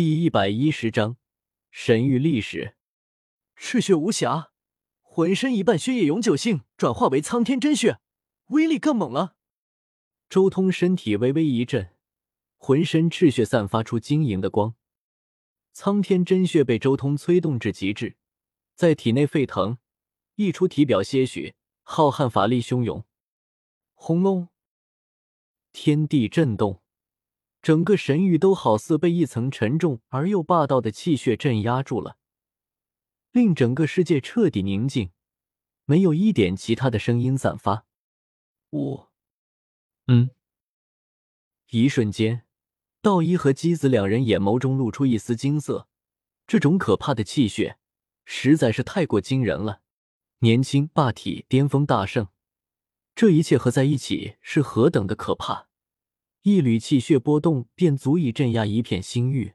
第一百一十章神域历史。赤血无瑕，浑身一半血液永久性转化为苍天真血，威力更猛了。周通身体微微一震，浑身赤血散发出晶莹的光。苍天真血被周通催动至极致，在体内沸腾，溢出体表些许，浩瀚法力汹涌。轰隆！天地震动。整个神域都好似被一层沉重而又霸道的气血镇压住了，令整个世界彻底宁静，没有一点其他的声音散发。我，嗯，一瞬间，道一和姬子两人眼眸中露出一丝惊色。这种可怕的气血实在是太过惊人了，年轻、霸体、巅峰、大圣，这一切合在一起是何等的可怕！一缕气血波动便足以镇压一片星域。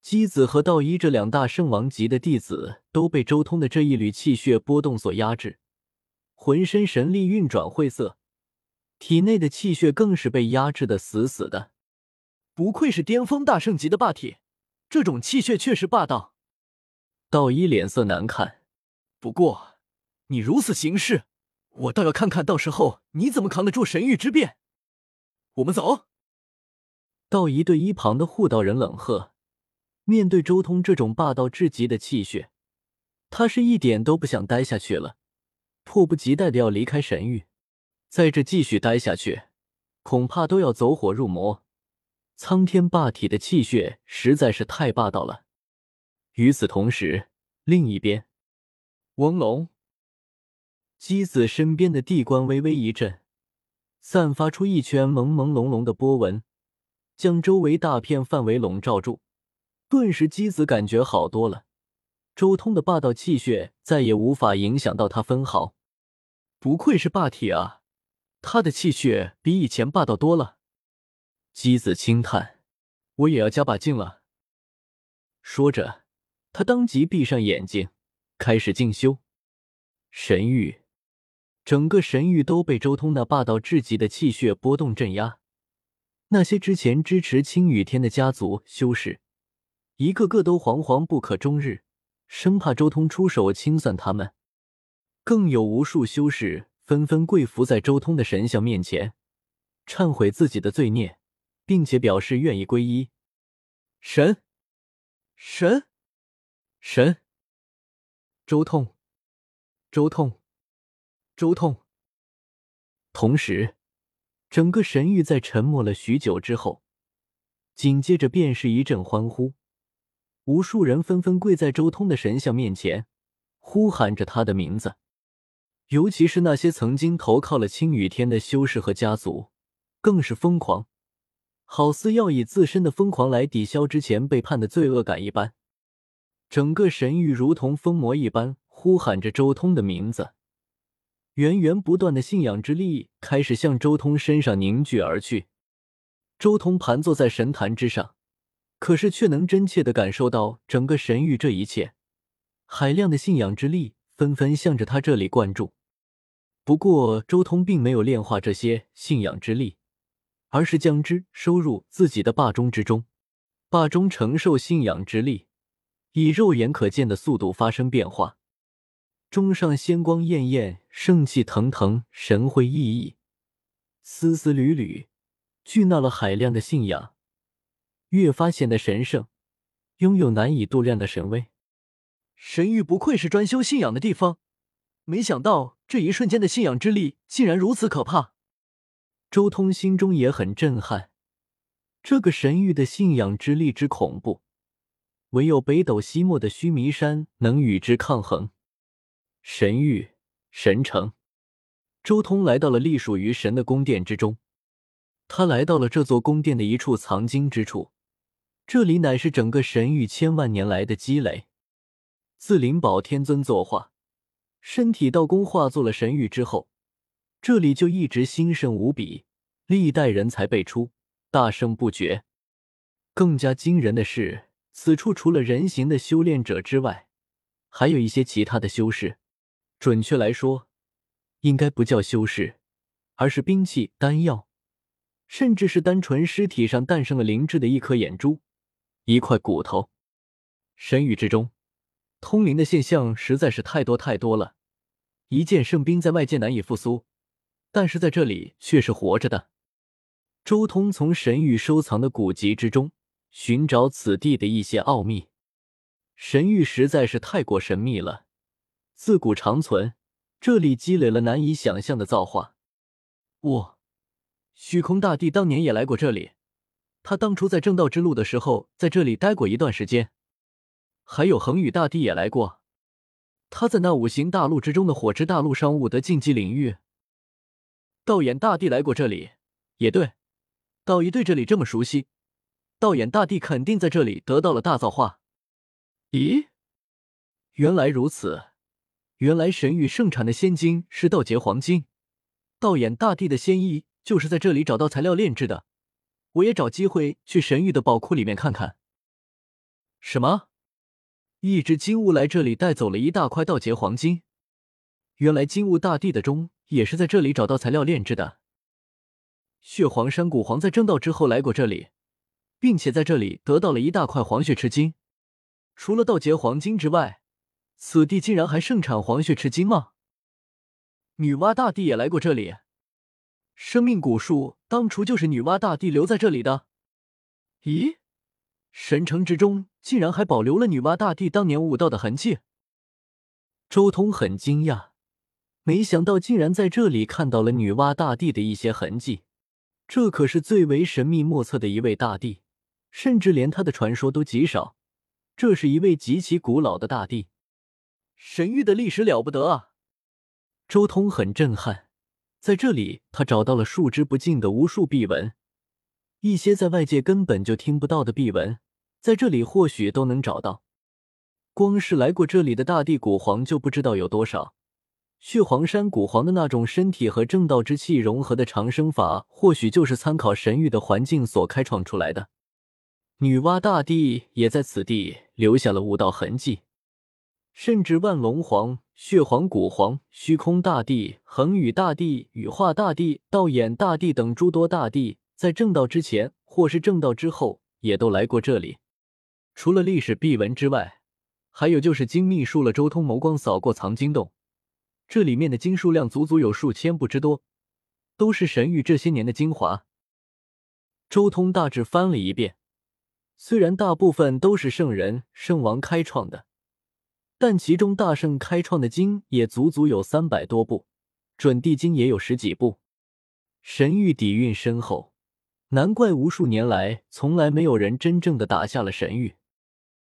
姬子和道一这两大圣王级的弟子都被周通的这一缕气血波动所压制，浑身神力运转晦涩，体内的气血更是被压制的死死的。不愧是巅峰大圣级的霸体，这种气血确实霸道。道一脸色难看，不过你如此行事，我倒要看看到时候你怎么扛得住神域之变。我们走。道一对一旁的护道人冷喝：“面对周通这种霸道至极的气血，他是一点都不想待下去了，迫不及待的要离开神域。在这继续待下去，恐怕都要走火入魔。苍天霸体的气血实在是太霸道了。”与此同时，另一边，翁龙姬子身边的地关微微一震。散发出一圈朦朦胧胧的波纹，将周围大片范围笼罩住。顿时，姬子感觉好多了。周通的霸道气血再也无法影响到他分毫。不愧是霸体啊，他的气血比以前霸道多了。姬子轻叹：“我也要加把劲了。”说着，他当即闭上眼睛，开始静修神域。整个神域都被周通那霸道至极的气血波动镇压，那些之前支持青羽天的家族修士，一个个都惶惶不可终日，生怕周通出手清算他们。更有无数修士纷纷跪伏在周通的神像面前，忏悔自己的罪孽，并且表示愿意皈依神。神，神，周通，周通。周通。同时，整个神域在沉默了许久之后，紧接着便是一阵欢呼，无数人纷纷跪在周通的神像面前，呼喊着他的名字。尤其是那些曾经投靠了青羽天的修士和家族，更是疯狂，好似要以自身的疯狂来抵消之前背叛的罪恶感一般。整个神域如同疯魔一般，呼喊着周通的名字。源源不断的信仰之力开始向周通身上凝聚而去。周通盘坐在神坛之上，可是却能真切的感受到整个神域这一切海量的信仰之力纷纷向着他这里灌注。不过，周通并没有炼化这些信仰之力，而是将之收入自己的霸中之中。霸中承受信仰之力，以肉眼可见的速度发生变化。钟上仙光艳艳，圣气腾腾，神辉熠熠，丝丝缕缕，聚纳了海量的信仰，越发显得神圣，拥有难以度量的神威。神域不愧是专修信仰的地方，没想到这一瞬间的信仰之力竟然如此可怕。周通心中也很震撼，这个神域的信仰之力之恐怖，唯有北斗西漠的须弥山能与之抗衡。神域神城，周通来到了隶属于神的宫殿之中。他来到了这座宫殿的一处藏经之处，这里乃是整个神域千万年来的积累。自灵宝天尊作化，身体道宫化作了神域之后，这里就一直兴盛无比，历代人才辈出，大圣不绝。更加惊人的是，此处除了人形的修炼者之外，还有一些其他的修士。准确来说，应该不叫修士，而是兵器、丹药，甚至是单纯尸体上诞生了灵智的一颗眼珠，一块骨头。神域之中，通灵的现象实在是太多太多了。一件圣兵在外界难以复苏，但是在这里却是活着的。周通从神域收藏的古籍之中寻找此地的一些奥秘。神域实在是太过神秘了，自古长存，这里积累了难以想象的造化。我，虚空大帝当年也来过这里，他当初在正道之路的时候，在这里待过一段时间。还有恒宇大帝也来过，他在那五行大陆之中的火之大陆上悟得禁忌领域。道眼大帝来过这里，也对，道一对这里这么熟悉，道眼大帝肯定在这里得到了大造化。咦，原来如此，原来神域盛产的仙金是道劫黄金。道眼大帝的仙衣就是在这里找到材料炼制的，我也找机会去神域的宝库里面看看。什么？一只金乌来这里带走了一大块道劫黄金？原来金乌大帝的钟也是在这里找到材料炼制的。血皇山古皇在正道之后来过这里，并且在这里得到了一大块黄血赤金。除了道劫黄金之外，此地竟然还盛产黄血赤金吗？女娲大帝也来过这里，生命古树当初就是女娲大帝留在这里的。咦，神城之中竟然还保留了女娲大帝当年悟道的痕迹。周通很惊讶，没想到竟然在这里看到了女娲大帝的一些痕迹。这可是最为神秘莫测的一位大帝，甚至连他的传说都极少。这是一位极其古老的大帝，神域的历史了不得啊！周通很震撼，在这里他找到了数之不尽的无数秘文，一些在外界根本就听不到的秘文，在这里或许都能找到。光是来过这里的大地古皇就不知道有多少。血皇山古皇的那种身体和正道之气融合的长生法，或许就是参考神域的环境所开创出来的。女娲大帝也在此地留下了悟道痕迹。甚至万龙皇、血皇、古皇、虚空大帝、恒宇大帝、羽化大帝、道眼大帝等诸多大帝，在正道之前或是正道之后，也都来过这里。除了历史秘文之外，还有就是金秘术了。周通眸光扫过藏经洞，这里面的经数量足足有数千部之多，都是神域这些年的精华。周通大致翻了一遍，虽然大部分都是圣人、圣王开创的。但其中大圣开创的经也足足有三百多部，准地经也有十几部，神域底蕴深厚，难怪无数年来从来没有人真正的打下了神域。